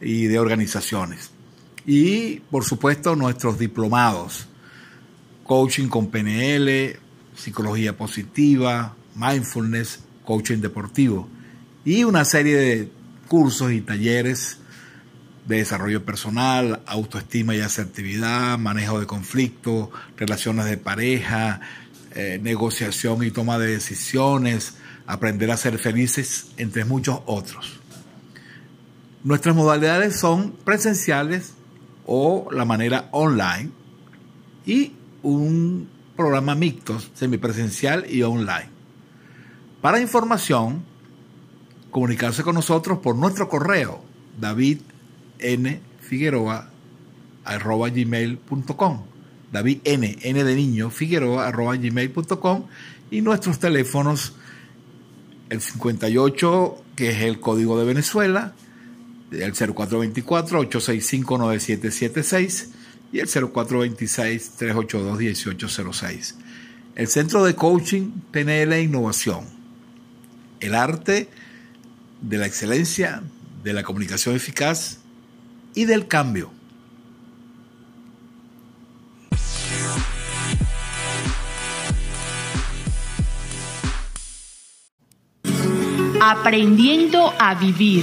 y de organizaciones. Y por supuesto nuestros diplomados, coaching con PNL, psicología positiva, mindfulness, coaching deportivo y una serie de cursos y talleres de desarrollo personal, autoestima y asertividad, manejo de conflictos, relaciones de pareja, eh, negociación y toma de decisiones, aprender a ser felices, entre muchos otros. Nuestras modalidades son presenciales o la manera online y un programa mixto, semipresencial y online. Para información, comunicarse con nosotros por nuestro correo davidnfigueroa.gmail.com David N, N de niño, Figueroa, gmail.com y nuestros teléfonos, el 58, que es el código de Venezuela, el 0424-865-9776 y el 0426-382-1806. El Centro de Coaching PNL e Innovación. El arte de la excelencia, de la comunicación eficaz y del cambio. Aprendiendo a vivir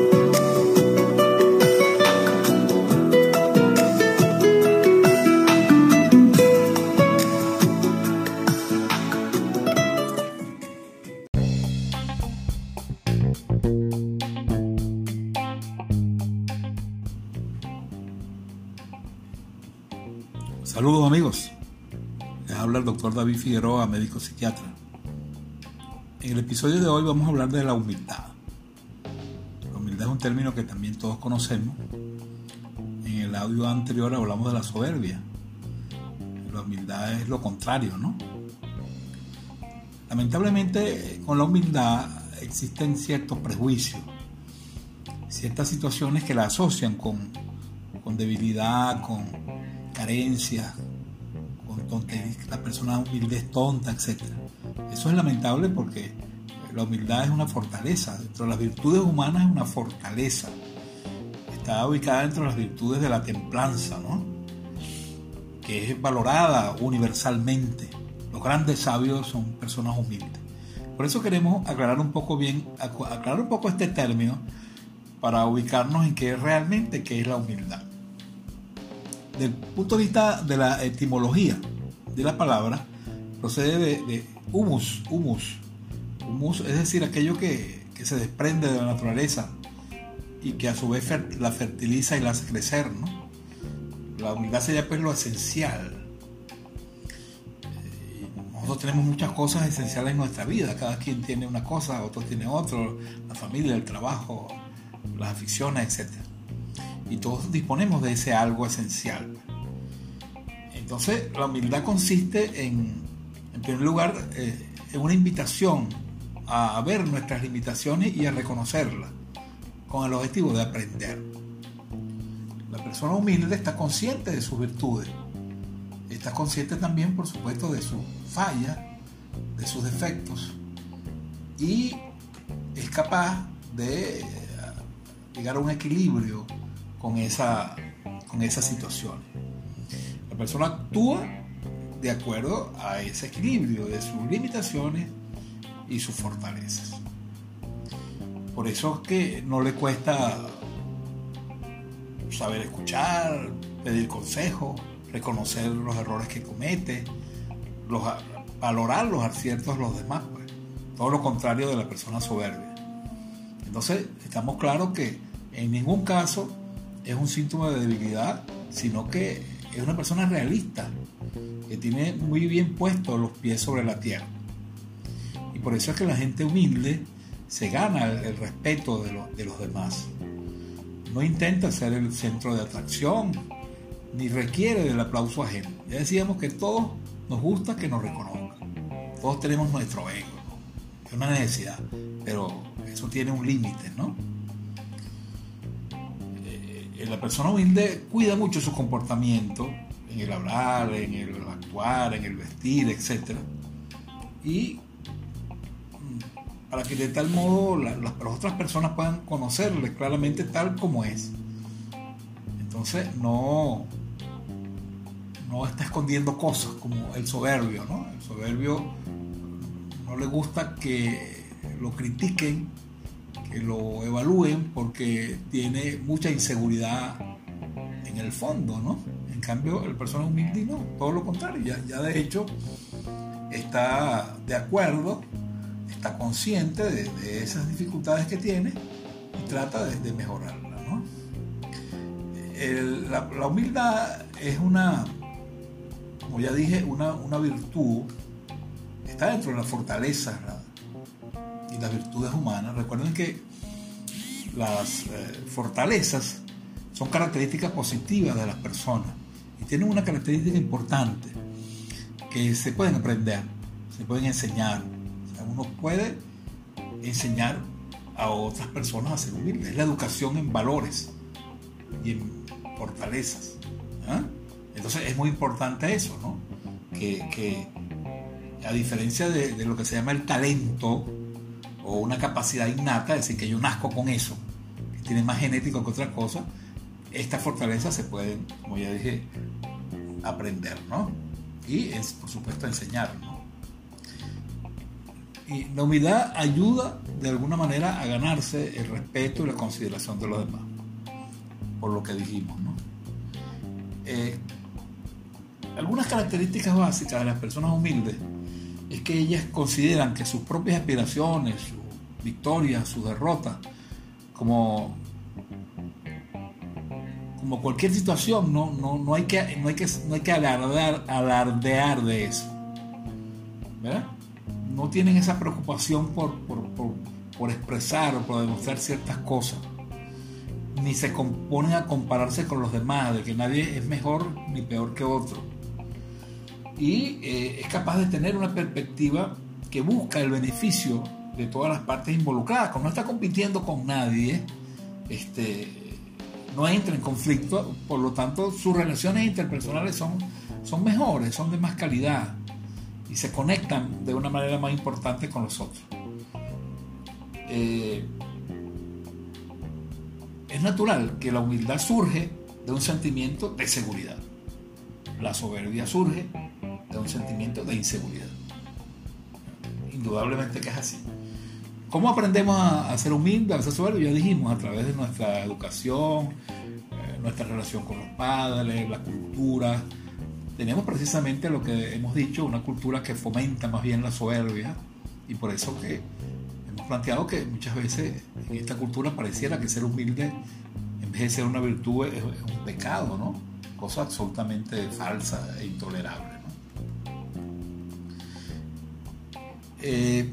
Doctor David Figueroa, médico psiquiatra. En el episodio de hoy vamos a hablar de la humildad. La humildad es un término que también todos conocemos. En el audio anterior hablamos de la soberbia. La humildad es lo contrario, ¿no? Lamentablemente con la humildad existen ciertos prejuicios, ciertas situaciones que la asocian con, con debilidad, con carencias, con tonterías, la persona humilde es tonta, etc. Eso es lamentable porque la humildad es una fortaleza, dentro de las virtudes humanas es una fortaleza. Está ubicada dentro de las virtudes de la templanza, ¿no? que es valorada universalmente. Los grandes sabios son personas humildes. Por eso queremos aclarar un poco bien, aclarar un poco este término para ubicarnos en qué realmente qué es la humildad del punto de vista de la etimología de la palabra, procede de, humus, humus. Humus es decir, aquello que, se desprende de la naturaleza y que a su vez la fertiliza y la hace crecer, ¿no? La humildad sería pues lo esencial. Eh, nosotros tenemos muchas cosas esenciales en nuestra vida, cada quien tiene una cosa, otro tiene otro, la familia, el trabajo, las aficiones, etcétera y todos disponemos de ese algo esencial. Entonces, la humildad consiste en, en primer lugar, eh, en una invitación a ver nuestras limitaciones y a reconocerlas, con el objetivo de aprender. La persona humilde está consciente de sus virtudes, está consciente también, por supuesto, de sus fallas, de sus defectos, y es capaz de llegar a un equilibrio con esa, con esa situación. Persona actúa de acuerdo a ese equilibrio de sus limitaciones y sus fortalezas. Por eso es que no le cuesta saber escuchar, pedir consejo, reconocer los errores que comete, valorar los aciertos de los demás. Pues. Todo lo contrario de la persona soberbia. Entonces, estamos claros que en ningún caso es un síntoma de debilidad, sino que es una persona realista, que tiene muy bien puestos los pies sobre la tierra. Y por eso es que la gente humilde se gana el, respeto de, los demás. No intenta ser el centro de atracción, ni requiere del aplauso ajeno. Ya decíamos que todos nos gusta que nos reconozcan. Todos tenemos nuestro ego, es una necesidad, pero eso tiene un límite, ¿no? Eh, la persona humilde cuida mucho su comportamiento, en el hablar, en el actuar, en el vestir, etc. Y mm, para que de tal modo las otras personas puedan conocerle claramente tal como es. Entonces no, no está escondiendo cosas como el soberbio, ¿no? El soberbio no le gusta que lo critiquen, que lo evalúen porque tiene mucha inseguridad en el fondo, ¿no? En cambio, el persona humilde no, todo lo contrario, ya, ya de hecho está de acuerdo, está consciente de, esas dificultades que tiene y trata de, mejorarla, ¿no? la humildad es una como ya dije, una, virtud está dentro de las fortalezas y las virtudes humanas. Recuerden que las eh, fortalezas son características positivas de las personas y tienen una característica importante que se pueden aprender, se pueden enseñar. uno puede enseñar a otras personas a ser. Es la educación en valores y en fortalezas. ¿ah? Entonces es muy importante eso, ¿no? Que, a diferencia de, lo que se llama el talento o una capacidad innata, es decir, que yo nazco con eso, que tiene más genético que otra cosa, estas fortalezas se pueden, como ya dije, aprender, ¿no? Y es, por supuesto, enseñar, ¿no? Y la humildad ayuda de alguna manera a ganarse el respeto y la consideración de los demás, por lo que dijimos, ¿no? Eh, algunas características básicas de las personas humildes es que ellas consideran que sus propias aspiraciones, sus victorias, sus derrotas, como, como cualquier situación, no, no, hay, que, no, hay, que, no hay que alardear, de eso. ¿verdad? No tienen esa preocupación por, por, por expresar o por demostrar ciertas cosas ni se componen a compararse con los demás, de que nadie es mejor ni peor que otro y eh, es capaz de tener una perspectiva que busca el beneficio de todas las partes involucradas, como no está compitiendo con nadie, este, no entra en conflicto, por lo tanto sus relaciones interpersonales son, son mejores, son de más calidad y se conectan de una manera más importante con los otros. Eh, es natural que la humildad surge de un sentimiento de seguridad. La soberbia surge de un sentimiento de inseguridad. Indudablemente que es así. ¿Cómo aprendemos a, ser humildes, a ser soberbios? Ya dijimos, a través de nuestra educación, eh, nuestra relación con los padres, la cultura. Tenemos precisamente lo que hemos dicho, una cultura que fomenta más bien la soberbia y por eso que hemos planteado que muchas veces en esta cultura pareciera que ser humilde, en vez de ser una virtud, es, es un pecado, ¿no? Cosa absolutamente falsa e intolerable. Eh,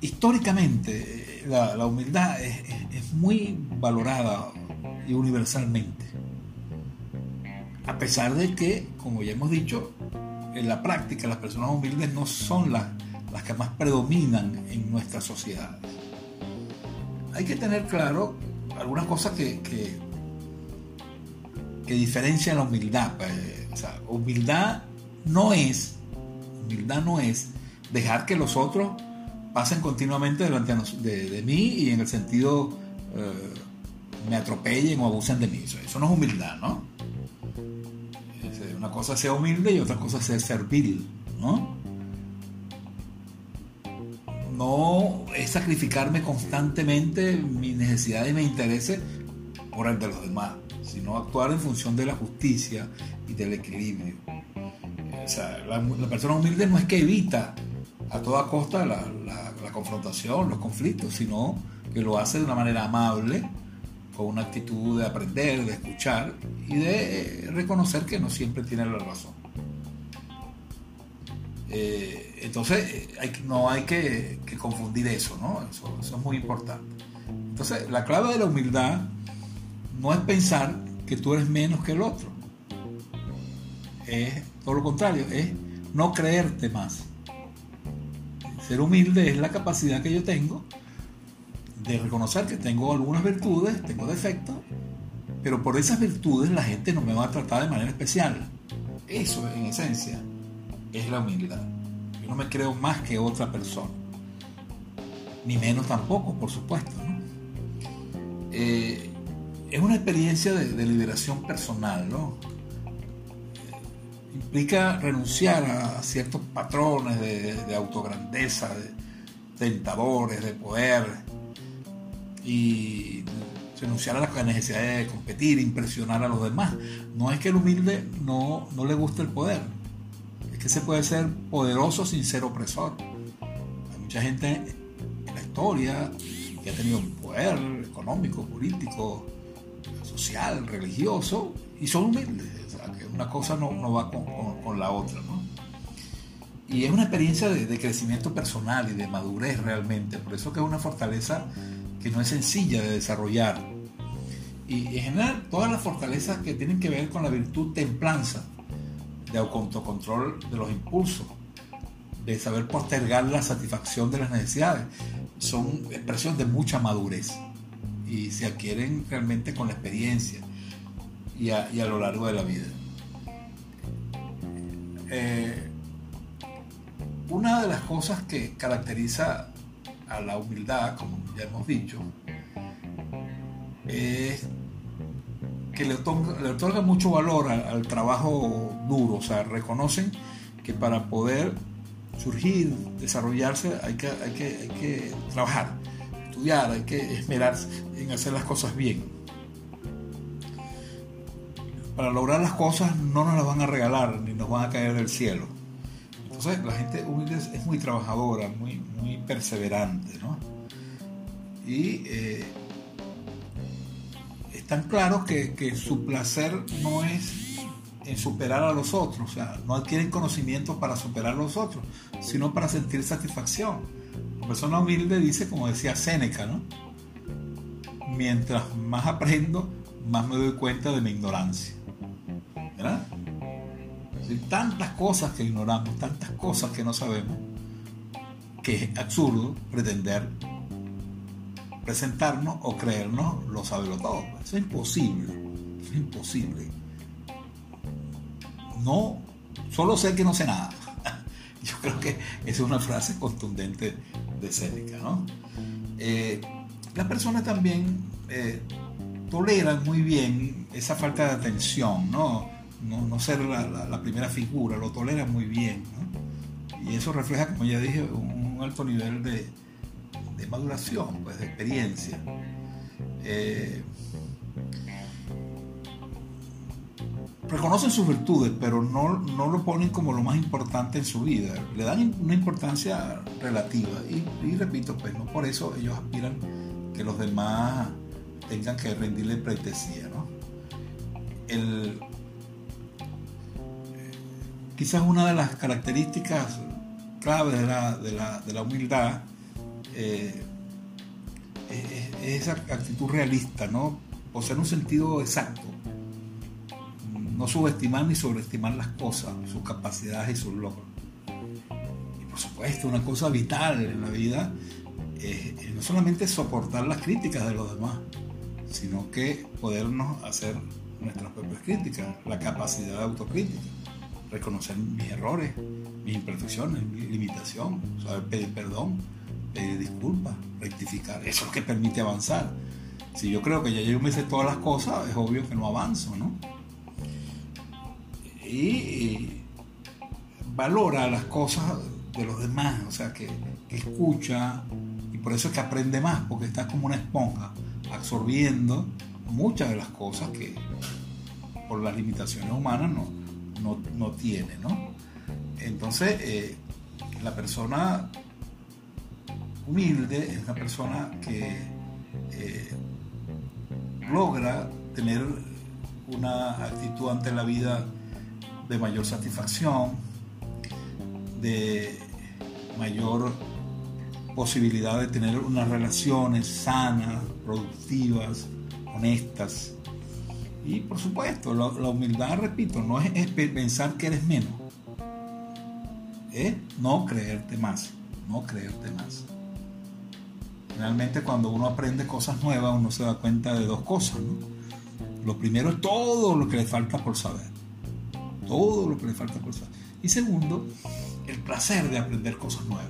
históricamente la, humildad es, muy valorada y universalmente. A pesar de que, como ya hemos dicho, en la práctica las personas humildes no son las, las que más predominan en nuestra sociedad. Hay que tener claro algunas cosas que, que, diferencian la humildad. Pues, humildad no es, humildad no es dejar que los otros pasen continuamente delante de, mí y en el sentido eh, me atropellen o abusen de mí. Eso, no es humildad, ¿no? Una cosa es ser humilde y otra cosa es ser servil, ¿no? No es sacrificarme constantemente mis necesidades y mis intereses por el de los demás, sino actuar en función de la justicia y del equilibrio. O sea, la persona humilde no es que evita a toda costa la, confrontación, los conflictos, sino que lo hace de una manera amable, con una actitud de aprender, de escuchar y de eh, reconocer que no siempre tiene la razón. Eh, entonces, no hay que, confundir eso, ¿no? Eso, eso es muy importante. Entonces, la clave de la humildad no es pensar que tú eres menos que el otro. Es todo lo contrario, es no creerte más. Ser humilde es la capacidad que yo tengo de reconocer que tengo algunas virtudes, tengo defectos, pero por esas virtudes la gente no me va a tratar de manera especial. Eso, en esencia, es la humildad. Yo no me creo más que otra persona. Ni menos tampoco, por supuesto. Eh, es una experiencia de, liberación personal, ¿no? Implica renunciar a ciertos patrones de, autograndeza, de tentadores, de poder, y renunciar a la necesidad de competir, impresionar a los demás. No es que el humilde no, no le guste el poder, es que se puede ser poderoso sin ser opresor. Hay mucha gente en la historia que ha tenido poder económico, político, social, religioso, y son humildes. Una cosa no, no va con, con, la otra. ¿no? Y es una experiencia de, crecimiento personal y de madurez realmente. Por eso que es una fortaleza que no es sencilla de desarrollar. Y en general, todas las fortalezas que tienen que ver con la virtud templanza, de autocontrol de los impulsos, de saber postergar la satisfacción de las necesidades, son expresiones de mucha madurez y se adquieren realmente con la experiencia y a, lo largo de la vida. Eh, una de las cosas que caracteriza a la humildad, como ya hemos dicho, es que le otorga, mucho valor al, trabajo duro, o sea, reconocen que para poder surgir, desarrollarse, hay que, hay que, hay que trabajar, estudiar, hay que esmerarse en hacer las cosas bien. Para lograr las cosas no nos las van a regalar ni nos van a caer del cielo. Entonces la gente humilde es muy trabajadora, muy, perseverante, ¿no? Y eh, están claros que, su placer no es en superar a los otros, o sea, no adquieren conocimiento para superar a los otros, sino para sentir satisfacción. La persona humilde dice, como decía Séneca. Mientras más aprendo, más me doy cuenta de mi ignorancia. Tantas cosas que ignoramos, tantas cosas que no sabemos, que es absurdo pretender presentarnos o creernos lo saberlo todo. Eso es imposible, es imposible. No, solo sé que no sé nada. Yo creo que esa es una frase contundente de Séneca, ¿no? Eh, las personas también eh, toleran muy bien esa falta de atención, ¿no? No, ser la, primera figura, lo toleran muy bien, ¿no? Y eso refleja, como ya dije, un, alto nivel de, maduración, pues, de experiencia. Eh, reconocen sus virtudes, pero no, no, lo ponen como lo más importante en su vida. Le dan una importancia relativa. Y, repito, pues no por eso ellos aspiran que los demás tengan que rendirle pleitesía. ¿no? El, quizás una de las características claves de la, de la, de la humildad eh, es, esa actitud realista, ¿no? poseer un sentido exacto no subestimar ni sobreestimar las cosas, sus capacidades y sus logros. Y por supuesto, una cosa vital en la vida es, no solamente soportar las críticas de los demás, sino que podernos hacer nuestras propias críticas, la capacidad de autocrítica, reconocer mis errores, mis imperfecciones, mi limitación, saber pedir perdón, pedir disculpas, rectificar. Eso es lo que permite avanzar. Si yo creo que ya yo me sé todas las cosas, es obvio que no avanzo, ¿no? y valora las cosas de los demás, o sea, que, escucha y por eso es que aprende más, porque está como una esponja absorbiendo muchas de las cosas que por las limitaciones humanas no, no, tiene, ¿no? Entonces, eh, la persona humilde es una persona que eh, logra tener una actitud ante la vida de mayor satisfacción, de mayor posibilidad de tener unas relaciones sanas, productivas, honestas. Y por supuesto, la, humildad, repito, no es, pensar que eres menos, no creerte más, no creerte más. Realmente cuando uno aprende cosas nuevas, uno se da cuenta de dos cosas. Lo primero es todo lo que le falta por saber. Todo lo que le falta por saber. Y segundo, el placer de aprender cosas nuevas.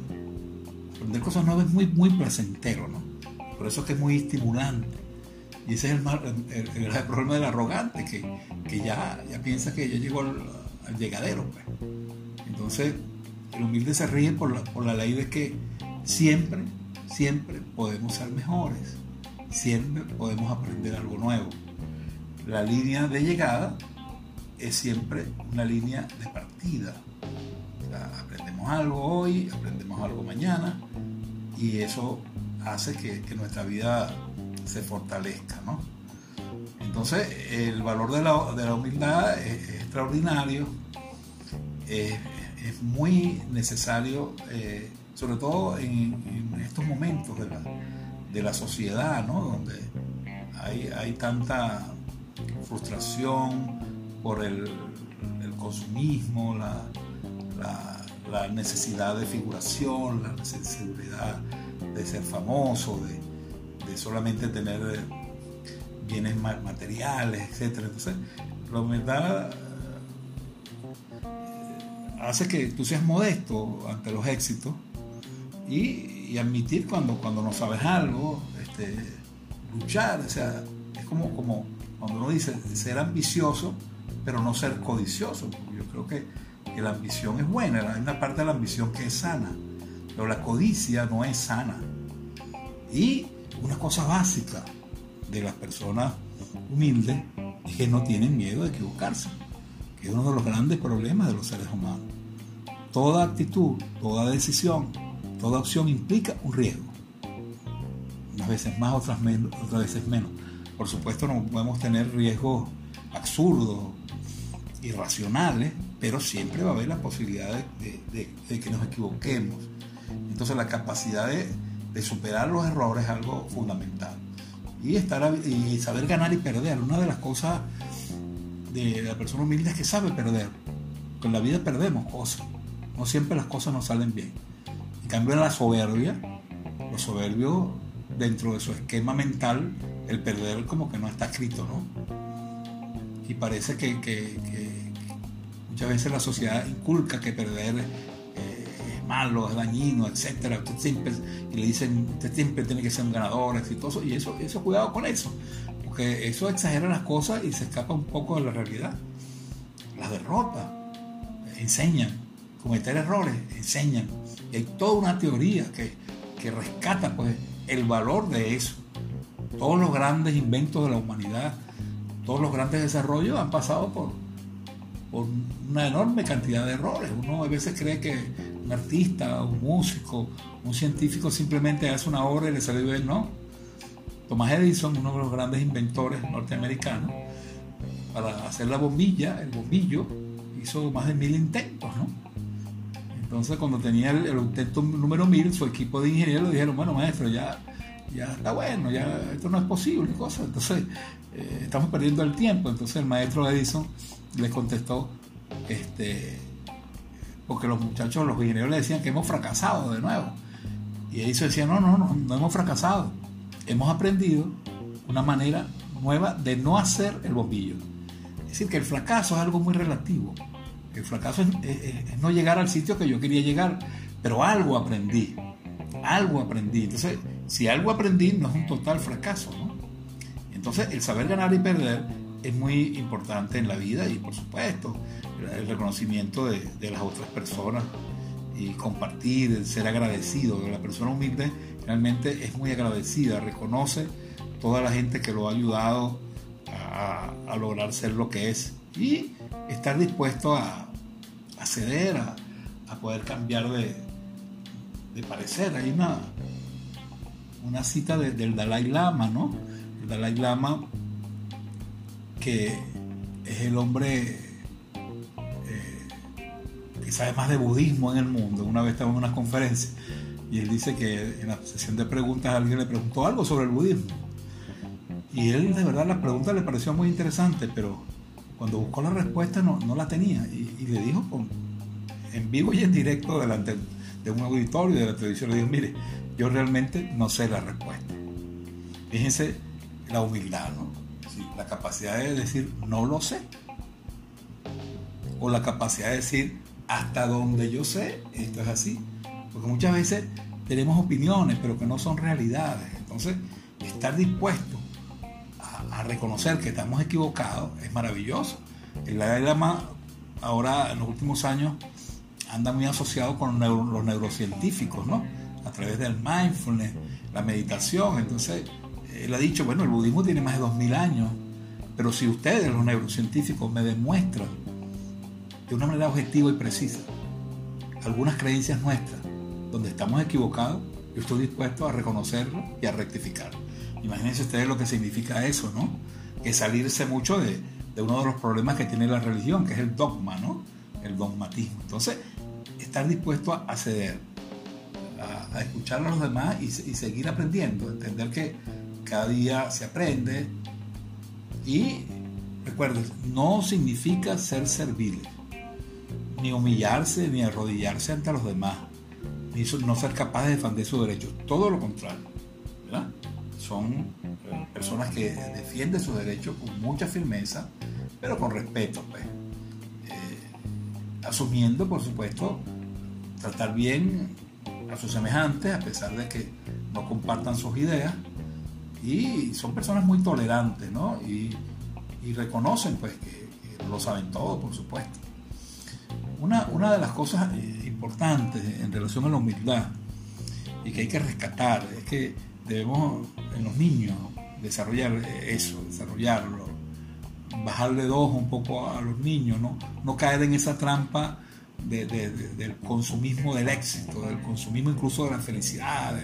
Aprender cosas nuevas es muy, muy placentero, ¿no? Por eso es que es muy estimulante. Y ese es el, problema del arrogante, que, que, ya, ya piensa que ya llegó al, llegadero. Pues. Entonces, el humilde se ríe por la, por la ley de que siempre, siempre podemos ser mejores. Siempre podemos aprender algo nuevo. La línea de llegada es siempre una línea de partida. aprendemos algo hoy, aprendemos algo mañana y eso hace que, nuestra vida se fortalezca. ¿no? Entonces, el valor de la, humildad es, extraordinario, es, muy necesario, eh, sobre todo en, estos momentos de la, sociedad, ¿no? donde hay, hay tanta frustración, por el, consumismo, la, necesidad de figuración, la necesidad de ser famoso, de, solamente tener eh, bienes materiales, etc. Entonces, la humildad eh, hace que tú seas modesto ante los éxitos y, admitir cuando, cuando no sabes algo, este, luchar, o sea, es como, como cuando uno dice ser ambicioso, pero no ser codicioso. Yo creo que, la ambición es buena, hay una parte de la ambición que es sana, pero la codicia no es sana. Y una cosa básica de las personas humildes es que no tienen miedo de equivocarse, que es uno de los grandes problemas de los seres humanos. Toda actitud, toda decisión, toda opción implica un riesgo. Unas veces más, otras, menos, otras veces menos. Por supuesto no podemos tener riesgos absurdos, irracionales, pero siempre va a haber la posibilidad de, que nos equivoquemos. Entonces la capacidad de, superar los errores es algo fundamental. Y, estar, y saber ganar y perder. Una de las cosas de la persona humilde es que sabe perder. Con la vida perdemos cosas. No siempre las cosas nos salen bien. En cambio, en la soberbia, los soberbios, dentro de su esquema mental, el perder como que no está escrito, ¿no? y parece que, muchas veces la sociedad inculca que perder malo, es dañino, etc. y le dicen, usted siempre tiene que ser un ganador, exitoso, y eso, eso cuidado con eso, porque eso exagera las cosas y se escapa un poco de la realidad. Las derrotas enseñan, cometer errores enseñan, y hay toda una teoría que, que rescata pues, el valor de eso. Todos los grandes inventos de la humanidad todos los grandes desarrollos han pasado por, por una enorme cantidad de errores. Uno a veces cree que un artista, un músico, un científico simplemente hace una obra y le sale bien, no. Thomas Edison, uno de los grandes inventores norteamericanos, para hacer la bombilla, el bombillo, hizo más de mil intentos, ¿no? Entonces cuando tenía el, intento número mil, su equipo de ingenieros le dijeron, bueno maestro, ya, ya está bueno, ya esto no es posible, cosa. Entonces eh, estamos perdiendo el tiempo. Entonces el maestro Edison le contestó, este, porque los muchachos, los ingenieros le decían que hemos fracasado de nuevo. Y Edison decía, no, no, no, no hemos fracasado. Hemos aprendido una manera nueva de no hacer el bombillo. Es decir, que el fracaso es algo muy relativo. El fracaso es, no llegar al sitio que yo quería llegar, pero algo aprendí. Algo aprendí. Entonces, si algo aprendí, no es un total fracaso. Entonces, el saber ganar y perder es muy importante en la vida y, por supuesto, el reconocimiento de, las otras personas y compartir, ser agradecido. La persona humilde realmente es muy agradecida, reconoce toda la gente que lo ha ayudado a, lograr ser lo que es y estar dispuesto a, ceder, a, poder cambiar de, de parecer. Hay una, una cita del Dalai Lama, ¿no? El Dalai Lama, que es el hombre sabe más de budismo en el mundo. Una vez estaba en una conferencia y él dice que en la sesión de preguntas alguien le preguntó algo sobre el budismo. Y él, de verdad, la pregunta le pareció muy interesante, pero cuando buscó la respuesta no, no la tenía. Y, le dijo con, en vivo y en directo delante de un auditorio de la televisión, le dijo, mire, yo realmente no sé la respuesta. Fíjense la humildad, ¿no? la capacidad de decir, no lo sé. O la capacidad de decir, hasta donde yo sé, esto es así. Porque muchas veces tenemos opiniones, pero que no son realidades. Entonces, estar dispuesto a, reconocer que estamos equivocados es maravilloso. El Dalai Lama ahora en los últimos años anda muy asociado con los neurocientíficos, ¿no? A través del mindfulness, la meditación. Entonces, él ha dicho, bueno, el budismo tiene más de 2000 años, pero si ustedes, los neurocientíficos, me demuestran de una manera objetiva y precisa algunas creencias nuestras donde estamos equivocados, yo estoy dispuesto a reconocerlo y a rectificarlo. Imagínense ustedes lo que significa eso, ¿no? Que salirse mucho de, uno de los problemas que tiene la religión, que es el dogma, ¿no? El dogmatismo. Entonces, estar dispuesto a ceder, a, escuchar a los demás y, seguir aprendiendo, entender que cada día se aprende y recuerden, no significa ser servil, ni humillarse, ni arrodillarse ante los demás, ni no ser capaz de defender sus derechos, todo lo contrario, son eh, personas que defienden sus derechos con mucha firmeza, pero con respeto, pues. Eh, asumiendo, por supuesto, tratar bien a sus semejantes, a pesar de que no compartan sus ideas, y son personas muy tolerantes, ¿no? Y, reconocen, pues, que, lo saben todo, por supuesto. Una, una de las cosas eh, importantes en relación a la humildad y que hay que rescatar es que debemos en los niños desarrollar eso, desarrollarlo, bajarle dos un poco a los niños, no, no caer en esa trampa del consumismo del éxito, del consumismo incluso de la felicidad,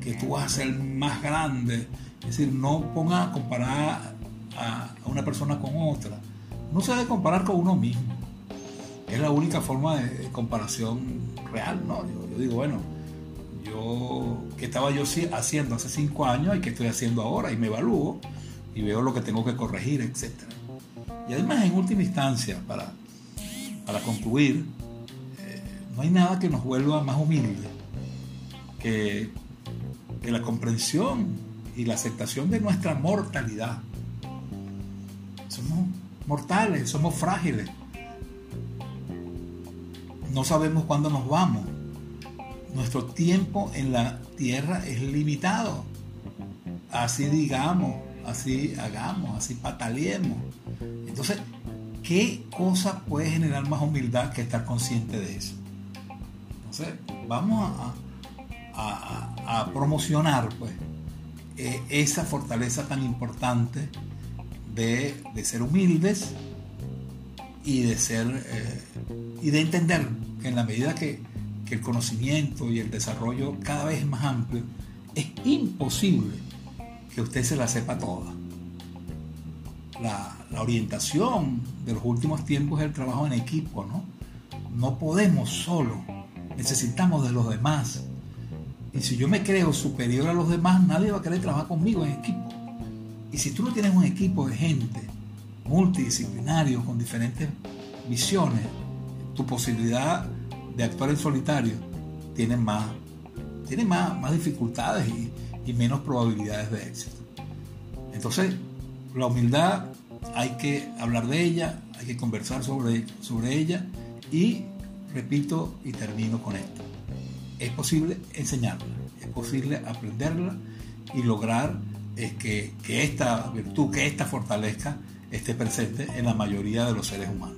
que tú vas a ser más grande. Es decir, no ponga a comparar a, una persona con otra. No se debe comparar con uno mismo. Es la única forma de, comparación real, ¿no? yo digo, bueno, yo, qué estaba yo haciendo hace cinco años y qué estoy haciendo ahora, y me evalúo y veo lo que tengo que corregir, etc. Y además, en última instancia, para, para concluir, eh, no hay nada que nos vuelva más humildes que, que la comprensión y la aceptación de nuestra mortalidad. Somos mortales, somos frágiles. No sabemos cuándo nos vamos nuestro tiempo en la tierra es limitado. Así digamos, así hagamos, así pataleemos. Entonces, ¿qué cosa puede generar más humildad que estar consciente de eso? Entonces, vamos a, promocionar pues, eh, esa fortaleza tan importante de, ser humildes y de ser eh, y de entender en la medida que el conocimiento y el desarrollo cada vez más amplio, es imposible que usted se la sepa toda. La, orientación de los últimos tiempos es el trabajo en equipo, ¿no? No podemos solo, necesitamos de los demás. Y si yo me creo superior a los demás, nadie va a querer trabajar conmigo en equipo. Y si tú no tienes un equipo de gente multidisciplinario con diferentes visiones, tu posibilidad de actuar en solitario tienen más, tiene más, más dificultades y, menos probabilidades de éxito. Entonces, la humildad hay que hablar de ella, hay que conversar sobre, sobre ella y, repito y termino con esto, es posible enseñarla, es posible aprenderla y lograr eh, que, que esta virtud, que esta fortaleza esté presente en la mayoría de los seres humanos.